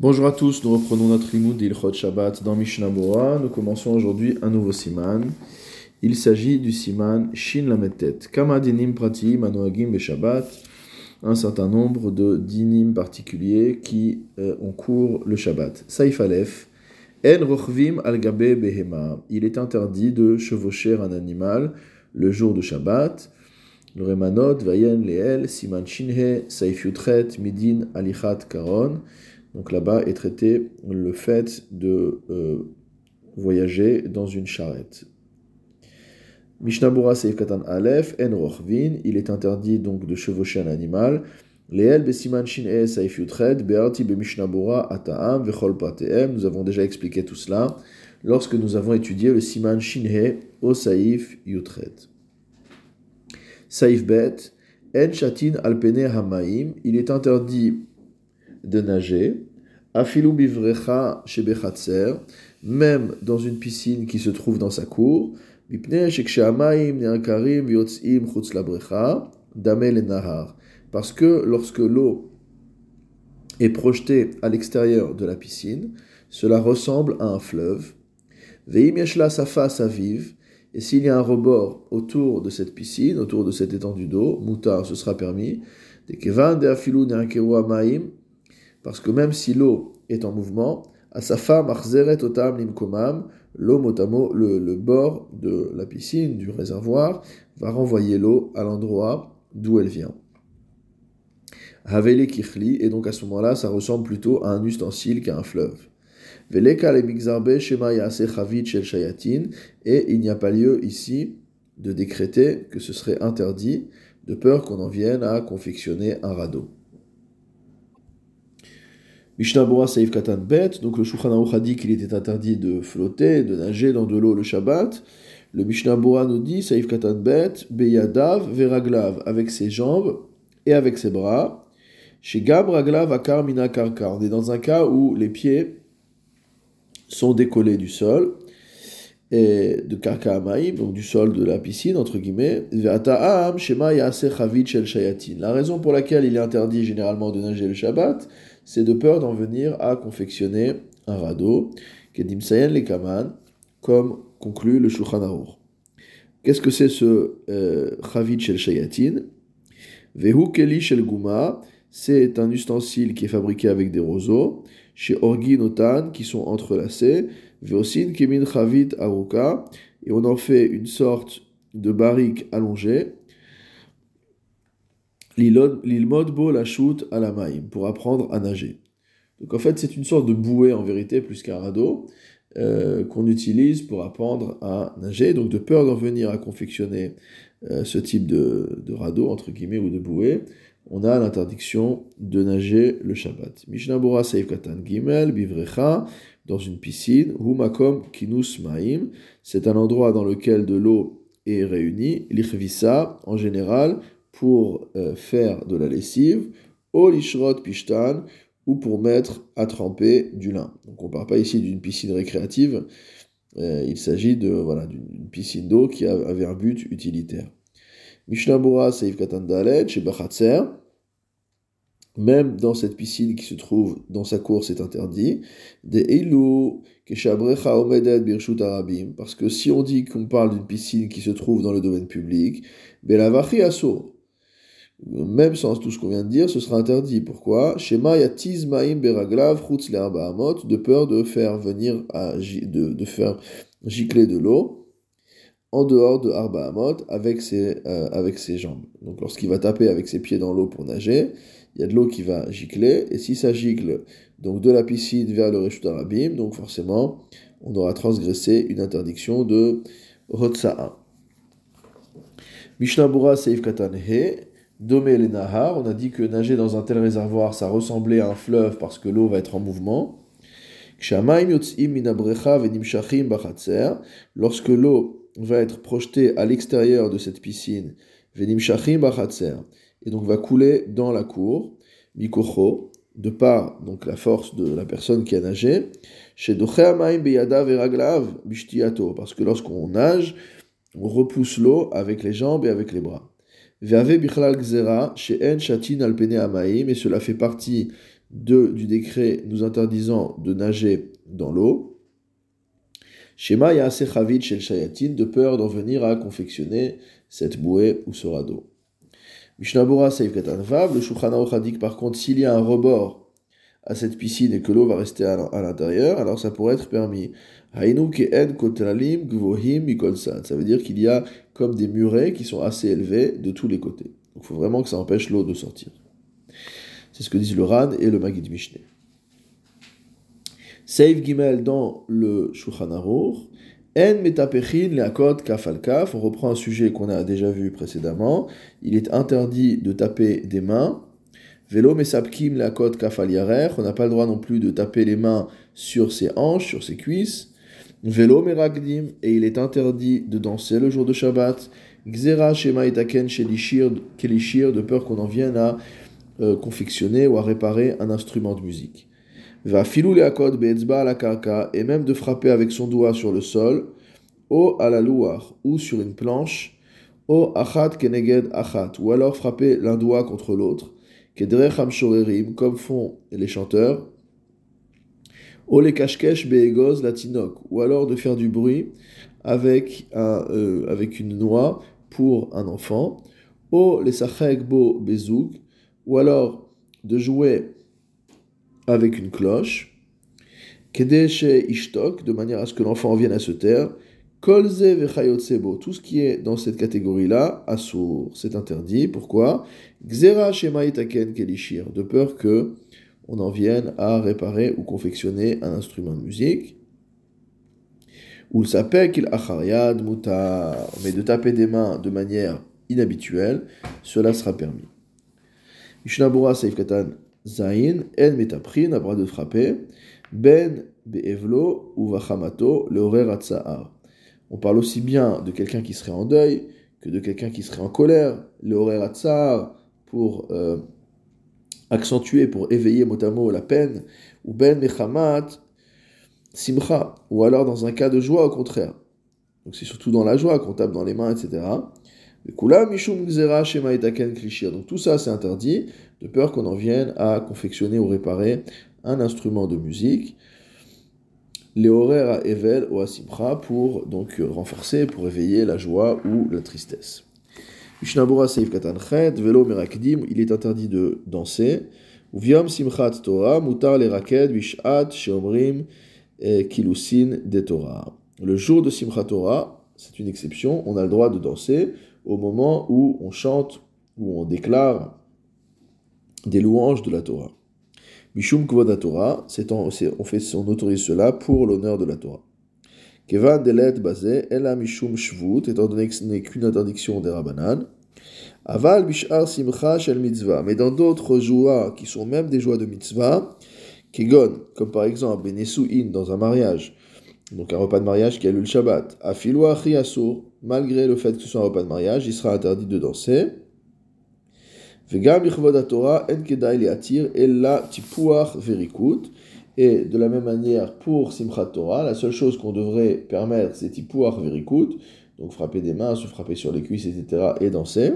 Bonjour à tous, nous reprenons notre limoud d'Ilchot Shabbat dans Mishnah Bora. Nous commençons aujourd'hui un nouveau siman. Il s'agit du siman Shin Lametet. Kama dinim prati manoagim Shabbat. Un certain nombre de dinim particuliers qui euh, ont cours le Shabbat. Saif Aleph. En rochvim al gabe behema. Il est interdit de chevaucher un animal le jour de Shabbat. Remanot, Vayen, Leel, Siman Shinhe, Saif Yutret, Midin, Alichat, Karon. Donc là-bas est traité le fait de euh, voyager dans une charrette. Mishnabura Seif Katan Aleph, En Rochvin, il est interdit donc de chevaucher un animal. Leel besiman shin'e saif yutred, be'arti bemishnabura ata'am vechol prateem. Nous avons déjà expliqué tout cela lorsque nous avons étudié le siman shin'e au saif yutred. Saif bet, en shatin alpene hamaim, il est interdit de nager. Afilu bivrecha même dans une piscine qui se trouve dans sa cour. Parce que lorsque l'eau est projetée à l'extérieur de la piscine, cela ressemble à un fleuve. Veim yeshla sa face vive, et s'il y a un rebord autour de cette piscine, autour de cette étendue d'eau, moutar, ce sera permis. De kevan parce que même si l'eau est en mouvement, à sa femme, otam limkomam, l'eau motamo, le, bord de la piscine, du réservoir, va renvoyer l'eau à l'endroit d'où elle vient. Havele kichli, et donc à ce moment-là, ça ressemble plutôt à un ustensile qu'à un fleuve. Veleka le mixarbe shema chavit et il n'y a pas lieu ici de décréter que ce serait interdit, de peur qu'on en vienne à confectionner un radeau. Mishnah Bora Saif Katan Bet, donc le Shulchan a dit qu'il était interdit de flotter, de nager dans de l'eau le Shabbat. Le Mishnah Bora nous dit Saif Katan Bet, Beyadav Veraglav, avec ses jambes et avec ses bras. Chez Gab Raglav Akar Mina Karka, on est dans un cas où les pieds sont décollés du sol, et de Karka Amaim, donc du sol de la piscine, entre guillemets. Shema Shel Shayatin. La raison pour laquelle il est interdit généralement de nager le Shabbat, c'est de peur d'en venir à confectionner un radeau, Kedim Sayan le Kaman, comme conclut le Shulchan. Qu'est-ce que c'est ce euh, Chavit Shel Shayatin? Vehu Keli Shel Guma, c'est un ustensile qui est fabriqué avec des roseaux, chez Orgin qui sont entrelacés, Veosin Kemin Chavit Aruka, et on en fait une sorte de barrique allongée, L'ilmod la shoot à la pour apprendre à nager. Donc en fait, c'est une sorte de bouée en vérité, plus qu'un radeau, euh, qu'on utilise pour apprendre à nager. Donc de peur d'en venir à confectionner euh, ce type de, radeau, entre guillemets, ou de bouée, on a l'interdiction de nager le Shabbat. Mishnah Seif Katan Gimel, Bivrecha, dans une piscine, Humakom Kinus Maim, c'est un endroit dans lequel de l'eau est réunie, Lichvisa, en général, pour euh, faire de la lessive, au lishrot pishtan, ou pour mettre à tremper du lin. Donc on ne parle pas ici d'une piscine récréative, euh, il s'agit de voilà d'une piscine d'eau qui avait un but utilitaire. Mishnah Seif Katandalet, chez même dans cette piscine qui se trouve dans sa cour, c'est interdit. Des Eilu, Keshabrecha Omedet Birshut Arabim, parce que si on dit qu'on parle d'une piscine qui se trouve dans le domaine public, Belavachi Asso, même sans tout ce qu'on vient de dire, ce sera interdit. Pourquoi? Shema yatiz ma'im beraglav chutz de peur de faire venir de, de faire gicler de l'eau en dehors de arba amot avec ses, euh, avec ses jambes. Donc lorsqu'il va taper avec ses pieds dans l'eau pour nager, il y a de l'eau qui va gicler, et si ça gicle donc de la piscine vers le Reshut Arabim, donc forcément on aura transgressé une interdiction de Hotsa'a. Mishnah Seif Katan He, Domé les on a dit que nager dans un tel réservoir, ça ressemblait à un fleuve parce que l'eau va être en mouvement. Lorsque l'eau va être projetée à l'extérieur de cette piscine, et donc va couler dans la cour, mikocho, de par donc la force de la personne qui a nagé, parce que lorsqu'on nage, on repousse l'eau avec les jambes et avec les bras. Et cela fait partie du décret nous interdisant de nager dans l'eau. Shema Yaasechavit Shel Shayatin, de peur d'en venir à confectionner cette bouée ou ce radeau. Mishnabura Seif Vav, le Shulchan Aruch par contre, s'il y a un rebord à cette piscine et que l'eau va rester à l'intérieur, alors ça pourrait être permis. Ça veut dire qu'il y a comme des murets qui sont assez élevés de tous les côtés. Donc il faut vraiment que ça empêche l'eau de sortir. C'est ce que disent le Ran et le Magid Mishneh. Seif Gimel dans le Shulchan Aruch. En metapechin leakot kaf al kaf. On reprend un sujet qu'on a déjà vu précédemment. Il est interdit de taper des mains. Velo mesapkim leakot kaf al yarer. On n'a pas le droit non plus de taper les mains sur ses hanches, sur ses cuisses. Velo meragdim, et il est interdit de danser le jour de Shabbat. Gzera shema itaken kelishir, de peur qu'on en vienne à euh, confectionner ou à réparer un instrument de musique. Va filou leakot beetzba la karka, et même de frapper avec son doigt sur le sol, o à la louar, ou sur une planche, o achat keneged achat, ou alors frapper l'un doigt contre l'autre, kedrecham shorerim, comme font les chanteurs, ou les kashkesh beegoz latinok, ou alors de faire du bruit avec, euh, avec une noix pour un enfant, ou les sachek bo bezouk, ou alors de jouer avec une cloche, kedesh ishtok, de manière à ce que l'enfant vienne à se taire, kolze vechayot tout ce qui est dans cette catégorie-là, assour, c'est interdit. Pourquoi? Gzera shema itaken kelishir, de peur que on en vienne à réparer ou confectionner un instrument de musique. Ou s'appelle qu'il achariad mutar, mais de taper des mains de manière inhabituelle, cela sera permis. Mishnabura Seif Katan Zain, En Metapri, n'a pas de frapper, Ben Be'evlo ou Vachamato, le On parle aussi bien de quelqu'un qui serait en deuil que de quelqu'un qui serait en colère. Le pour euh, accentuer, pour éveiller mot la peine, ou ben mechamat simcha, ou alors dans un cas de joie au contraire. Donc c'est surtout dans la joie qu'on tape dans les mains, etc. Donc tout ça c'est interdit, de peur qu'on en vienne à confectionner ou réparer un instrument de musique. Les horaires à Evel ou à Simcha pour donc renforcer, pour éveiller la joie ou la tristesse. Mishnabura Seif Katanchet, Velo Merakdim, il est interdit de danser. Uviam Simchat Torah, Mutar le Raked, Vishat, Sheomrim, Kilusin de Torah. Le jour de Simchat Torah, c'est une exception, on a le droit de danser au moment où on chante, où on déclare des louanges de la Torah. Mishum Kvoda Torah, on, fait, on autorise cela pour l'honneur de la Torah. Kevan delet basé, ela mishum shvut, étant donné que ce n'est qu'une interdiction des rabanan. Aval bishar simcha shel mitzvah. Mais dans d'autres joies qui sont même des joies de mitzvah, kegon, comme par exemple benesuin dans un mariage, donc un repas de mariage qui a lu le Shabbat, afilu achi asur, malgré le fait que ce soit un repas de mariage, il sera interdit de danser. Vegam bichvod Torah en kedai liatir ella tipuach verikut. Et de la même manière, pour Simchat Torah, la seule chose qu'on devrait permettre, c'est Tipuach Verikut, donc frapper des mains, se frapper sur les cuisses, etc., et danser.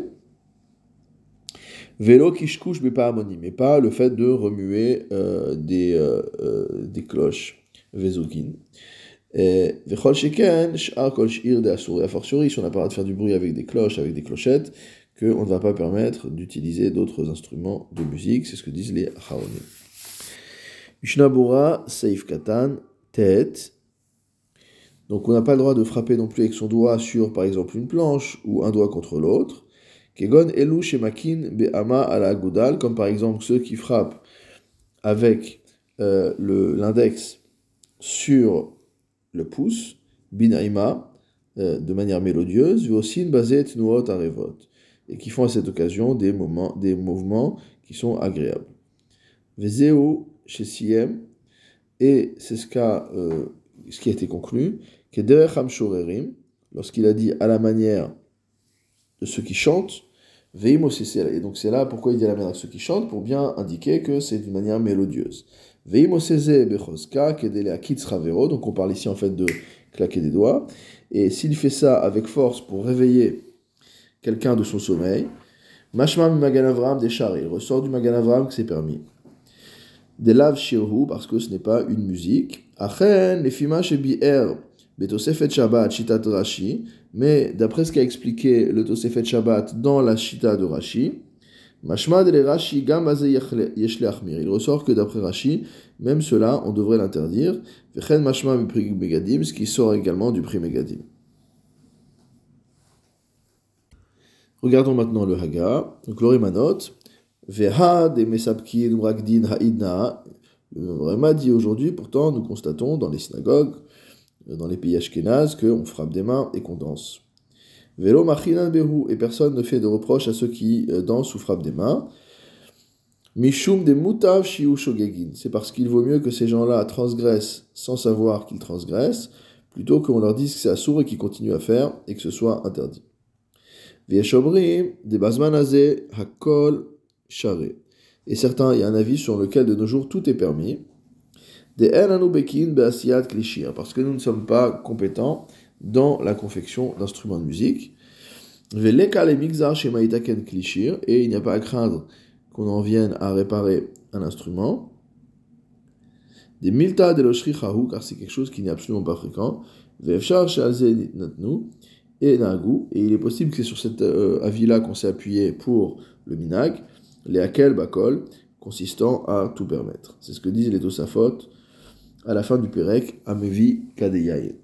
Vélo kishkush bepahamoni, mais pas le fait de remuer euh, des, euh, euh, des cloches, vezukin. Vechol sheken, sh'ar kol sh'ir de a fortiori, si on n'a pas le droit de faire du bruit avec des cloches, avec des clochettes, qu'on ne va pas permettre d'utiliser d'autres instruments de musique, c'est ce que disent les Haronim. Mishnabura, Seif Katan, tête. Donc on n'a pas le droit de frapper non plus avec son doigt sur par exemple une planche ou un doigt contre l'autre. Kegon elu shemakin be'ama ala godal, comme par exemple ceux qui frappent avec euh, l'index sur le pouce, binaima, euh, de manière mélodieuse, vosin bazet nuot arevot, et qui font à cette occasion des, moments, des mouvements qui sont agréables. Vezeu chez Siem, et c'est ce, euh, ce qui a été conclu, lorsqu'il a dit à la manière de ceux qui chantent, et donc c'est là pourquoi il dit à la manière de ceux qui chantent, pour bien indiquer que c'est d'une manière mélodieuse. Donc on parle ici en fait de claquer des doigts. Et s'il fait ça avec force pour réveiller quelqu'un de son sommeil, Mashma Magan Avram des il ressort du Magan Avram que c'est permis. des lav shirhu, parce que ce n'est pas une musique. Achen, les fima shebi'er, betosefet Shabbat, shitat Rashi, mais d'après ce qu'a expliqué le Tosefet Shabbat dans la shita de Rashi, Mashmad le Rashi gam. Il ressort que d'après Rashi, même cela, on devrait l'interdire. Vechen mashma mi megadim, ce qui sort également du prix megadim. Regardons maintenant le Haga. Donc l'Orimanot. Vehad et Mesapkin Ragdin Haidna. Le Rema dit aujourd'hui, pourtant, nous constatons dans les synagogues, dans les pays ashkénazes, qu'on frappe des mains et qu'on danse. Velo machinan behu, et personne ne fait de reproche à ceux qui euh, dansent ou frappent des mains. Mishum de mutav shogegin, c'est parce qu'il vaut mieux que ces gens-là transgressent sans savoir qu'ils transgressent, plutôt qu'on leur dise que c'est assourd et qu'ils continuent à faire et que ce soit interdit. Hakol, charé. Et certains, il y a un avis sur lequel de nos jours tout est permis. Klishir, parce que nous ne sommes pas compétents dans la confection d'instruments de musique. Et il n'y a pas à craindre qu'on en vienne à réparer un instrument. Des milta de car c'est quelque chose qui n'est absolument pas fréquent. Et il est possible que c'est sur cet euh, avis-là qu'on s'est appuyé pour le minag, les akel bakol, consistant à tout permettre. C'est ce que disent les Tosafot à la fin du Perek, Amevi Kadeyay.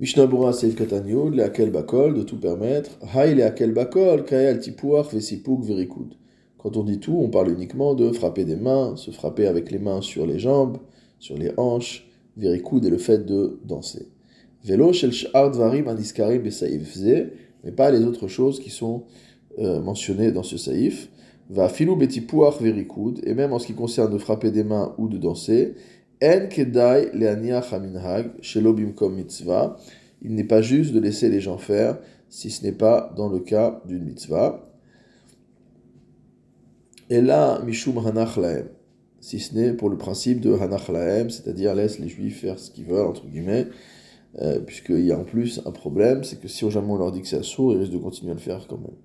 Mishnah Bura Seif Katanyud, le Akel Bakol, de tout permettre. Hay le Akel Bakol, Kael Vesipuk, Verikud. Quand on dit tout, on parle uniquement de frapper des mains, se frapper avec les mains sur les jambes, sur les hanches, Verikud et le fait de danser. Velo Shel Dvarim Aniskarim mais pas les autres choses qui sont euh, mentionnées dans ce saïf. Va filou betipuach verikud, et même en ce qui concerne de frapper des mains ou de danser, en kedai leaniach haminhag, shelobim kom mitzvah, il n'est pas juste de laisser les gens faire si ce n'est pas dans le cas d'une mitzvah. Et là, mishum hanach laem, si ce n'est pour le principe de hanach laem, c'est-à-dire laisse les juifs faire ce qu'ils veulent, entre guillemets, euh, puisqu'il y a en plus un problème, c'est que si jamais on leur dit que c'est sourd, ils risquent de continuer à le faire quand même.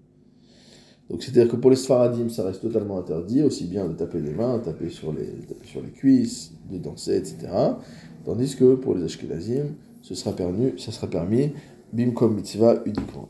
Donc c'est-à-dire que pour les Sfaradim, ça reste totalement interdit, aussi bien de taper les mains, taper sur les, sur les cuisses, de danser, etc. Tandis que pour les Ashkenazim, ce sera permis, ça sera mitzvah uniquement.